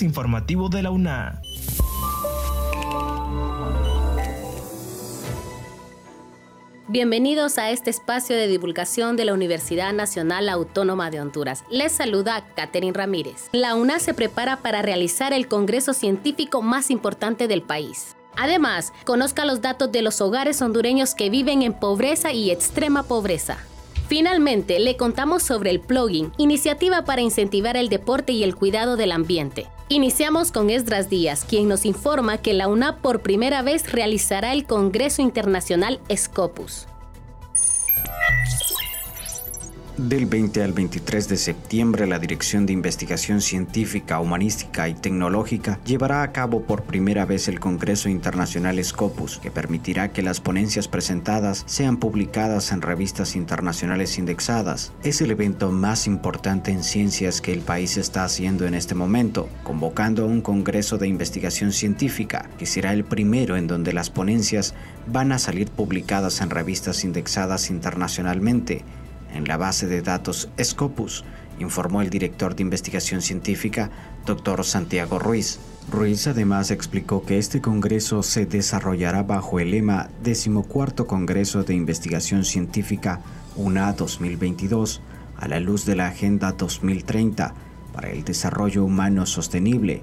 informativo de la UNA. Bienvenidos a este espacio de divulgación de la Universidad Nacional Autónoma de Honduras. Les saluda Catherine Ramírez. La UNA se prepara para realizar el congreso científico más importante del país. Además, conozca los datos de los hogares hondureños que viven en pobreza y extrema pobreza. Finalmente, le contamos sobre el plugin, iniciativa para incentivar el deporte y el cuidado del ambiente. Iniciamos con Esdras Díaz, quien nos informa que la UNAP por primera vez realizará el Congreso Internacional Scopus. Del 20 al 23 de septiembre, la Dirección de Investigación Científica, Humanística y Tecnológica llevará a cabo por primera vez el Congreso Internacional Scopus, que permitirá que las ponencias presentadas sean publicadas en revistas internacionales indexadas. Es el evento más importante en ciencias que el país está haciendo en este momento, convocando a un Congreso de Investigación Científica, que será el primero en donde las ponencias van a salir publicadas en revistas indexadas internacionalmente en la base de datos Scopus, informó el director de investigación científica, Dr. Santiago Ruiz. Ruiz además explicó que este congreso se desarrollará bajo el lema Decimocuarto Congreso de Investigación Científica UNA 2022, a la luz de la Agenda 2030 para el Desarrollo Humano Sostenible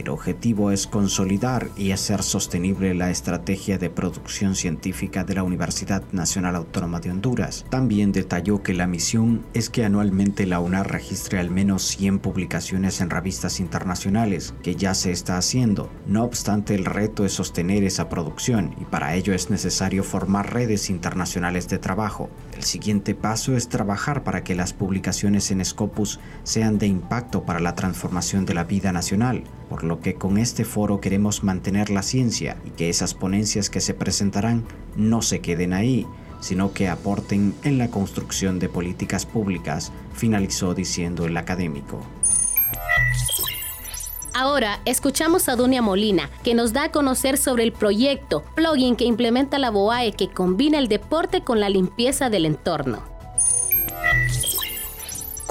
el objetivo es consolidar y hacer sostenible la estrategia de producción científica de la Universidad Nacional Autónoma de Honduras. También detalló que la misión es que anualmente la UNAR registre al menos 100 publicaciones en revistas internacionales, que ya se está haciendo. No obstante, el reto es sostener esa producción y para ello es necesario formar redes internacionales de trabajo. El siguiente paso es trabajar para que las publicaciones en Scopus sean de impacto para la transformación de la vida nacional, por lo que con este foro queremos mantener la ciencia y que esas ponencias que se presentarán no se queden ahí, sino que aporten en la construcción de políticas públicas, finalizó diciendo el académico. Ahora escuchamos a Dunia Molina, que nos da a conocer sobre el proyecto plugin que implementa la BOAE que combina el deporte con la limpieza del entorno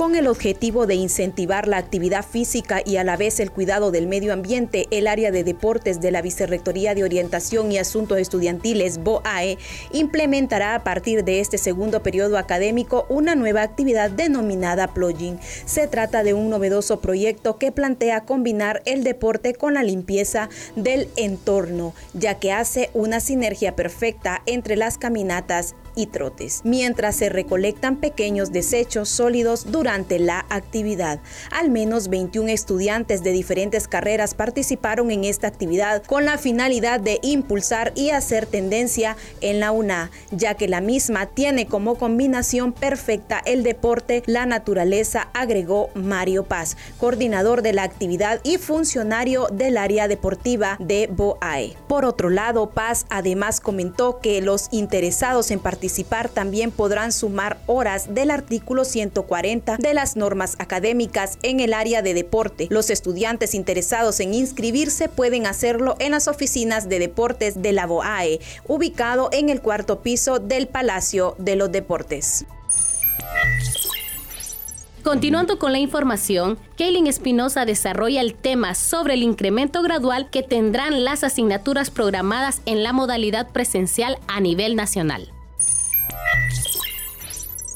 con el objetivo de incentivar la actividad física y a la vez el cuidado del medio ambiente, el área de deportes de la Vicerrectoría de Orientación y Asuntos Estudiantiles, BOAE, implementará a partir de este segundo periodo académico una nueva actividad denominada plugin. Se trata de un novedoso proyecto que plantea combinar el deporte con la limpieza del entorno, ya que hace una sinergia perfecta entre las caminatas y trotes, mientras se recolectan pequeños desechos sólidos durante la actividad. Al menos 21 estudiantes de diferentes carreras participaron en esta actividad con la finalidad de impulsar y hacer tendencia en la UNA, ya que la misma tiene como combinación perfecta el deporte, la naturaleza, agregó Mario Paz, coordinador de la actividad y funcionario del área deportiva de BOAE. Por otro lado, Paz además comentó que los interesados en participar también podrán sumar horas del artículo 140 de las normas académicas en el área de deporte. Los estudiantes interesados en inscribirse pueden hacerlo en las oficinas de deportes de la BOAE, ubicado en el cuarto piso del Palacio de los Deportes. Continuando con la información, Kaylin Espinosa desarrolla el tema sobre el incremento gradual que tendrán las asignaturas programadas en la modalidad presencial a nivel nacional.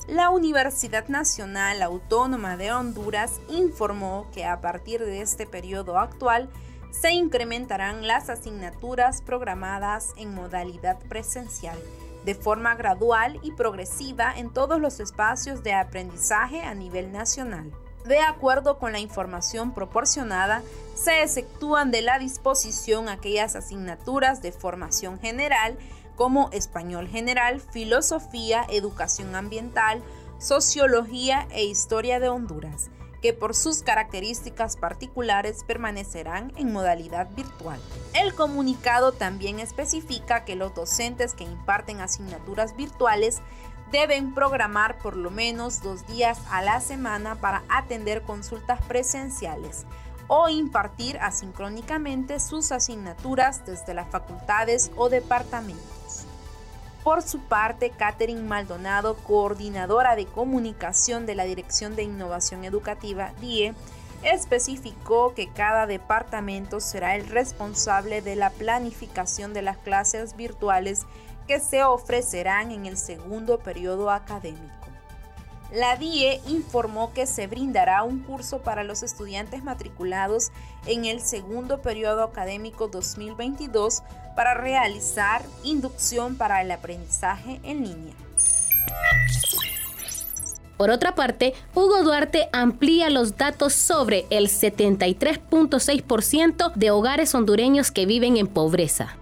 La Universidad Nacional Autónoma de Honduras informó que a partir de este periodo actual se incrementarán las asignaturas programadas en modalidad presencial de forma gradual y progresiva en todos los espacios de aprendizaje a nivel nacional. De acuerdo con la información proporcionada, se exceptúan de la disposición aquellas asignaturas de formación general como español general, filosofía, educación ambiental, sociología e historia de Honduras, que por sus características particulares permanecerán en modalidad virtual. El comunicado también especifica que los docentes que imparten asignaturas virtuales deben programar por lo menos dos días a la semana para atender consultas presenciales o impartir asincrónicamente sus asignaturas desde las facultades o departamentos. Por su parte, Catherine Maldonado, coordinadora de comunicación de la Dirección de Innovación Educativa, DIE, especificó que cada departamento será el responsable de la planificación de las clases virtuales que se ofrecerán en el segundo periodo académico. La DIE informó que se brindará un curso para los estudiantes matriculados en el segundo periodo académico 2022 para realizar inducción para el aprendizaje en línea. Por otra parte, Hugo Duarte amplía los datos sobre el 73.6% de hogares hondureños que viven en pobreza.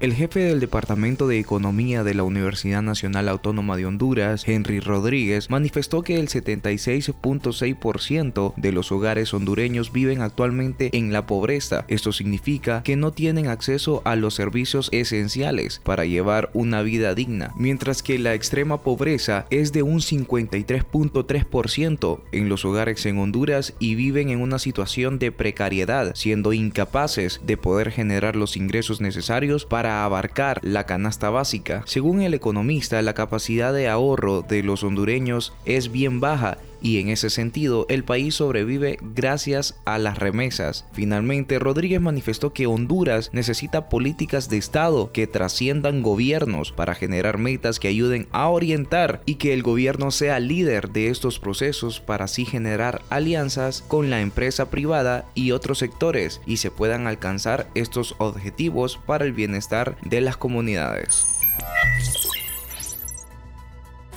El jefe del Departamento de Economía de la Universidad Nacional Autónoma de Honduras, Henry Rodríguez, manifestó que el 76.6% de los hogares hondureños viven actualmente en la pobreza. Esto significa que no tienen acceso a los servicios esenciales para llevar una vida digna, mientras que la extrema pobreza es de un 53.3% en los hogares en Honduras y viven en una situación de precariedad, siendo incapaces de poder generar los ingresos necesarios para abarcar la canasta básica. Según el economista, la capacidad de ahorro de los hondureños es bien baja y en ese sentido el país sobrevive gracias a las remesas. Finalmente, Rodríguez manifestó que Honduras necesita políticas de Estado que trasciendan gobiernos para generar metas que ayuden a orientar y que el gobierno sea líder de estos procesos para así generar alianzas con la empresa privada y otros sectores y se puedan alcanzar estos objetivos para el bienestar de las comunidades.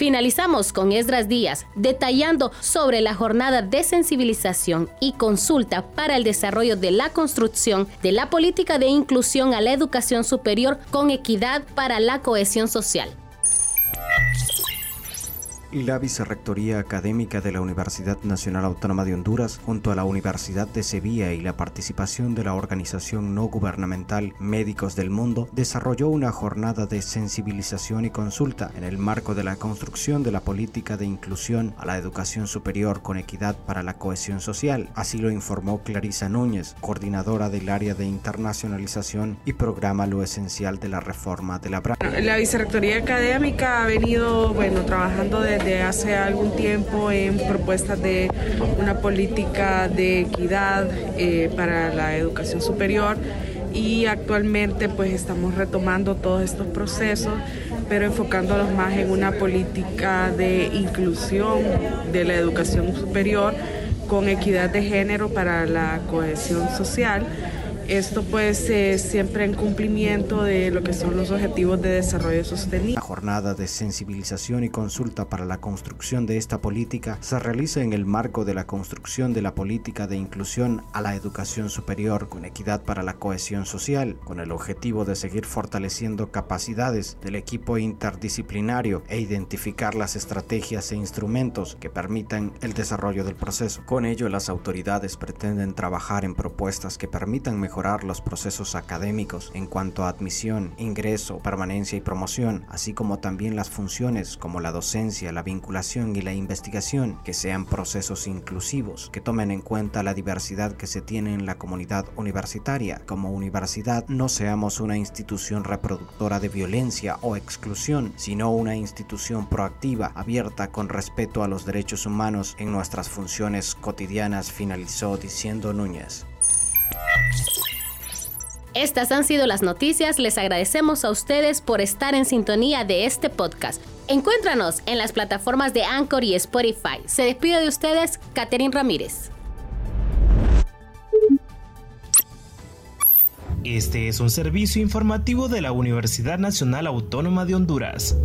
Finalizamos con Esdras Díaz detallando sobre la jornada de sensibilización y consulta para el desarrollo de la construcción de la política de inclusión a la educación superior con equidad para la cohesión social. La Vicerrectoría Académica de la Universidad Nacional Autónoma de Honduras, junto a la Universidad de Sevilla y la participación de la organización no gubernamental Médicos del Mundo, desarrolló una jornada de sensibilización y consulta en el marco de la construcción de la política de inclusión a la educación superior con equidad para la cohesión social. Así lo informó Clarisa Núñez, coordinadora del área de internacionalización y programa Lo Esencial de la Reforma de la BRA. La Vicerrectoría Académica ha venido bueno, trabajando de desde hace algún tiempo en propuestas de una política de equidad eh, para la educación superior. Y actualmente pues estamos retomando todos estos procesos pero enfocándolos más en una política de inclusión de la educación superior con equidad de género para la cohesión social esto pues es siempre en cumplimiento de lo que son los objetivos de desarrollo sostenible. La jornada de sensibilización y consulta para la construcción de esta política se realiza en el marco de la construcción de la política de inclusión a la educación superior con equidad para la cohesión social, con el objetivo de seguir fortaleciendo capacidades del equipo interdisciplinario e identificar las estrategias e instrumentos que permitan el desarrollo del proceso. Con ello, las autoridades pretenden trabajar en propuestas que permitan mejorar los procesos académicos en cuanto a admisión, ingreso, permanencia y promoción, así como también las funciones como la docencia, la vinculación y la investigación, que sean procesos inclusivos, que tomen en cuenta la diversidad que se tiene en la comunidad universitaria. Como universidad no seamos una institución reproductora de violencia o exclusión, sino una institución proactiva, abierta con respeto a los derechos humanos en nuestras funciones cotidianas, finalizó diciendo Núñez. Estas han sido las noticias. Les agradecemos a ustedes por estar en sintonía de este podcast. Encuéntranos en las plataformas de Anchor y Spotify. Se despide de ustedes, Catherine Ramírez. Este es un servicio informativo de la Universidad Nacional Autónoma de Honduras.